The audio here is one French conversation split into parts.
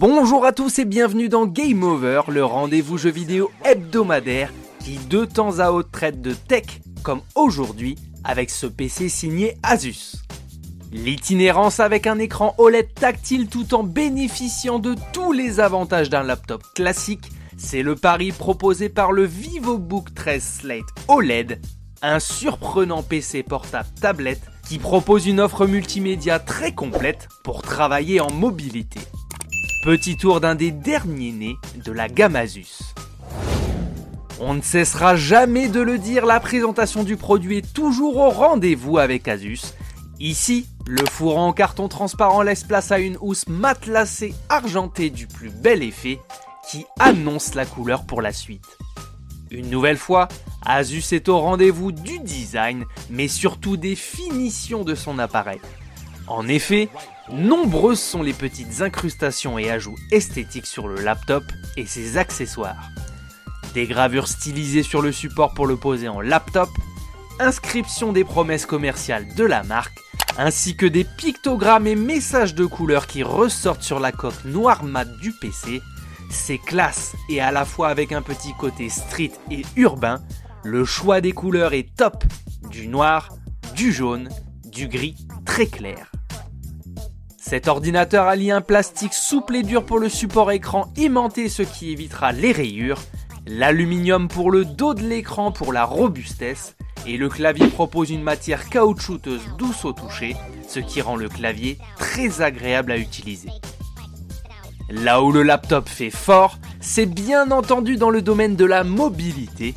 Bonjour à tous et bienvenue dans Game Over, le rendez-vous jeu vidéo hebdomadaire qui de temps à autre traite de tech, comme aujourd'hui avec ce PC signé Asus. L'itinérance avec un écran OLED tactile tout en bénéficiant de tous les avantages d'un laptop classique, c'est le pari proposé par le VivoBook 13 Slate OLED, un surprenant PC portable tablette qui propose une offre multimédia très complète pour travailler en mobilité. Petit tour d'un des derniers nés de la gamme Asus. On ne cessera jamais de le dire, la présentation du produit est toujours au rendez-vous avec Asus. Ici, le four en carton transparent laisse place à une housse matelassée argentée du plus bel effet qui annonce la couleur pour la suite. Une nouvelle fois, Asus est au rendez-vous du design, mais surtout des finitions de son appareil. En effet, nombreuses sont les petites incrustations et ajouts esthétiques sur le laptop et ses accessoires. Des gravures stylisées sur le support pour le poser en laptop, inscription des promesses commerciales de la marque, ainsi que des pictogrammes et messages de couleurs qui ressortent sur la coque noire mat du PC. C'est classe et à la fois avec un petit côté street et urbain, le choix des couleurs est top, du noir, du jaune, du gris très clair. Cet ordinateur allie un plastique souple et dur pour le support écran aimanté ce qui évitera les rayures, l'aluminium pour le dos de l'écran pour la robustesse, et le clavier propose une matière caoutchouteuse douce au toucher, ce qui rend le clavier très agréable à utiliser. Là où le laptop fait fort, c'est bien entendu dans le domaine de la mobilité.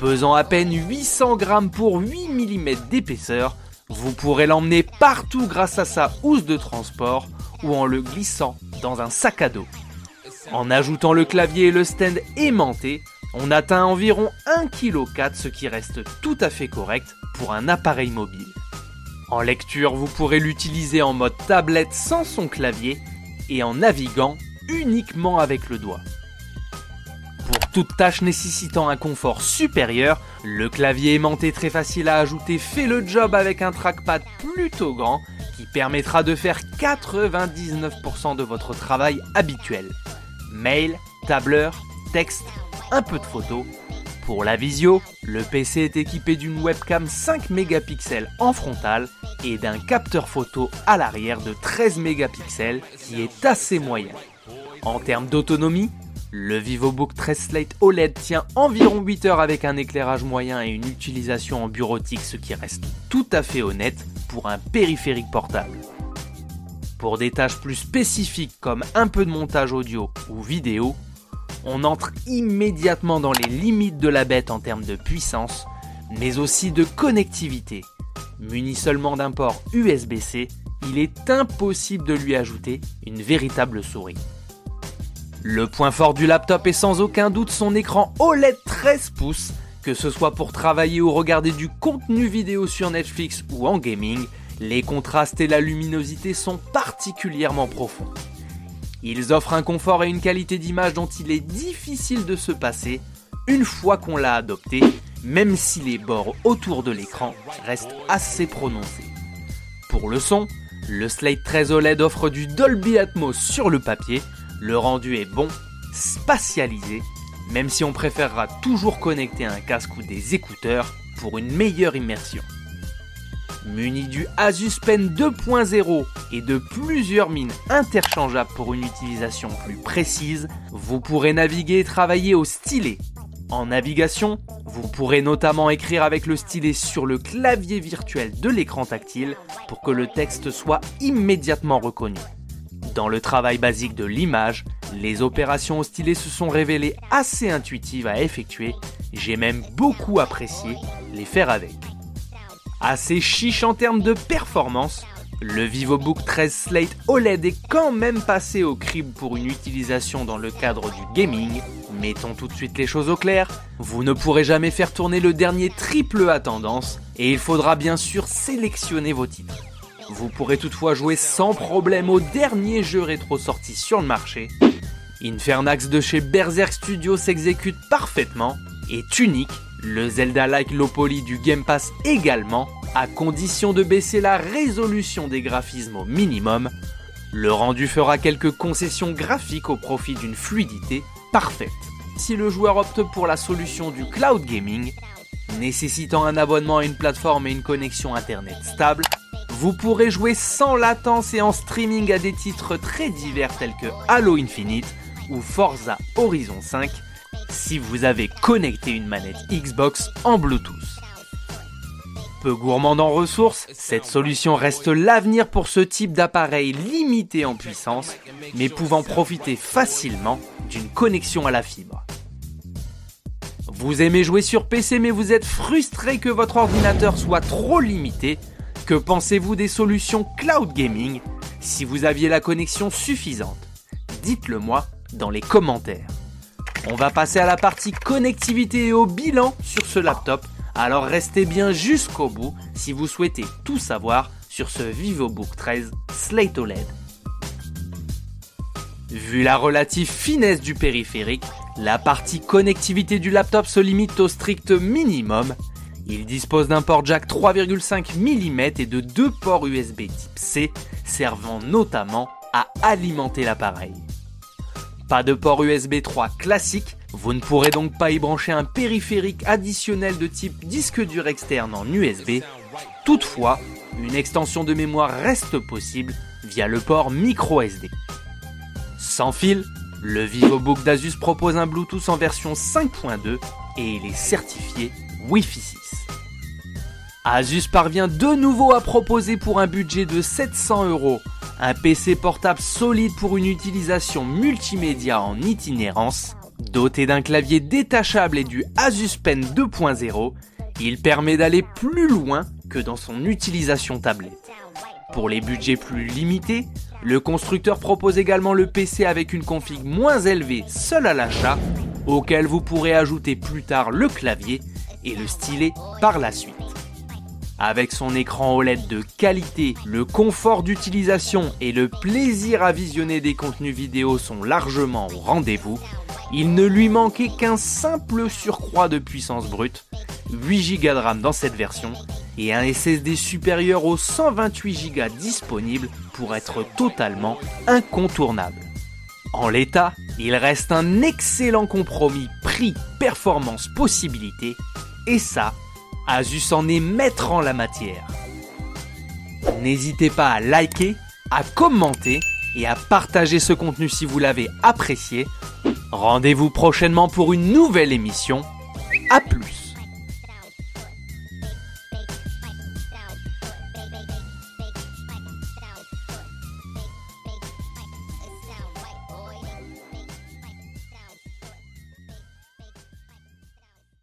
Pesant à peine 800 grammes pour 8 mm d'épaisseur, vous pourrez l'emmener partout grâce à sa housse de transport ou en le glissant dans un sac à dos. En ajoutant le clavier et le stand aimanté, on atteint environ 1,4 kg, ce qui reste tout à fait correct pour un appareil mobile. En lecture, vous pourrez l'utiliser en mode tablette sans son clavier et en naviguant uniquement avec le doigt. Toute tâche nécessitant un confort supérieur, le clavier aimanté très facile à ajouter fait le job avec un trackpad plutôt grand qui permettra de faire 99% de votre travail habituel. Mail, tableur, texte, un peu de photos. Pour la visio, le PC est équipé d'une webcam 5 mégapixels en frontal et d'un capteur photo à l'arrière de 13 mégapixels qui est assez moyen. En termes d'autonomie, le VivoBook 13 Slate OLED tient environ 8 heures avec un éclairage moyen et une utilisation en bureautique, ce qui reste tout à fait honnête pour un périphérique portable. Pour des tâches plus spécifiques comme un peu de montage audio ou vidéo, on entre immédiatement dans les limites de la bête en termes de puissance, mais aussi de connectivité. Muni seulement d'un port USB-C, il est impossible de lui ajouter une véritable souris. Le point fort du laptop est sans aucun doute son écran OLED 13 pouces, que ce soit pour travailler ou regarder du contenu vidéo sur Netflix ou en gaming, les contrastes et la luminosité sont particulièrement profonds. Ils offrent un confort et une qualité d'image dont il est difficile de se passer une fois qu'on l'a adopté, même si les bords autour de l'écran restent assez prononcés. Pour le son, le Slate 13 OLED offre du Dolby Atmos sur le papier, le rendu est bon, spatialisé, même si on préférera toujours connecter un casque ou des écouteurs pour une meilleure immersion. Muni du Asus Pen 2.0 et de plusieurs mines interchangeables pour une utilisation plus précise, vous pourrez naviguer et travailler au stylet. En navigation, vous pourrez notamment écrire avec le stylet sur le clavier virtuel de l'écran tactile pour que le texte soit immédiatement reconnu. Dans le travail basique de l'image, les opérations au stylet se sont révélées assez intuitives à effectuer, j'ai même beaucoup apprécié les faire avec. Assez chiche en termes de performance, le VivoBook 13 Slate OLED est quand même passé au crible pour une utilisation dans le cadre du gaming. Mettons tout de suite les choses au clair, vous ne pourrez jamais faire tourner le dernier triple A tendance et il faudra bien sûr sélectionner vos titres. Vous pourrez toutefois jouer sans problème au dernier jeu rétro sorti sur le marché. Infernax de chez Berserk Studio s'exécute parfaitement et unique, le Zelda-like low poly du Game Pass également, à condition de baisser la résolution des graphismes au minimum. Le rendu fera quelques concessions graphiques au profit d'une fluidité parfaite. Si le joueur opte pour la solution du cloud gaming, nécessitant un abonnement à une plateforme et une connexion internet stable, vous pourrez jouer sans latence et en streaming à des titres très divers tels que Halo Infinite ou Forza Horizon 5 si vous avez connecté une manette Xbox en Bluetooth. Peu gourmand en ressources, cette solution reste l'avenir pour ce type d'appareil limité en puissance, mais pouvant profiter facilement d'une connexion à la fibre. Vous aimez jouer sur PC mais vous êtes frustré que votre ordinateur soit trop limité Que pensez-vous des solutions cloud gaming Si vous aviez la connexion suffisante, dites-le moi dans les commentaires. On va passer à la partie connectivité et au bilan sur ce laptop, alors restez bien jusqu'au bout si vous souhaitez tout savoir sur ce VivoBook 13 Slate OLED. Vu la relative finesse du périphérique, la partie connectivité du laptop se limite au strict minimum. Il dispose d'un port jack 3,5 mm et de deux ports USB type C, servant notamment à alimenter l'appareil. Pas de port USB 3 classique, vous ne pourrez donc pas y brancher un périphérique additionnel de type disque dur externe en USB. Toutefois, une extension de mémoire reste possible via le port micro SD. Sans fil, le VivoBook d'Asus propose un Bluetooth en version 5.2 et il est certifié Wi-Fi 6. Asus parvient de nouveau à proposer pour un budget de 700 euros un PC portable solide pour une utilisation multimédia en itinérance. Doté d'un clavier détachable et du Asus Pen 2.0, il permet d'aller plus loin que dans son utilisation tablette. Pour les budgets plus limités, le constructeur propose également le PC avec une config moins élevée seul à l'achat, auquel vous pourrez ajouter plus tard le clavier et le stylet par la suite. Avec son écran OLED de qualité, le confort d'utilisation et le plaisir à visionner des contenus vidéo sont largement au rendez-vous. Il ne lui manquait qu'un simple surcroît de puissance brute, 8 Go de RAM dans cette version, et un SSD supérieur aux 128 Go disponibles pour être totalement incontournable. En l'état, il reste un excellent compromis prix-performance-possibilité, et ça, Asus en est maître en la matière. N'hésitez pas à liker, à commenter et à partager ce contenu si vous l'avez apprécié. Rendez-vous prochainement pour une nouvelle émission. A plus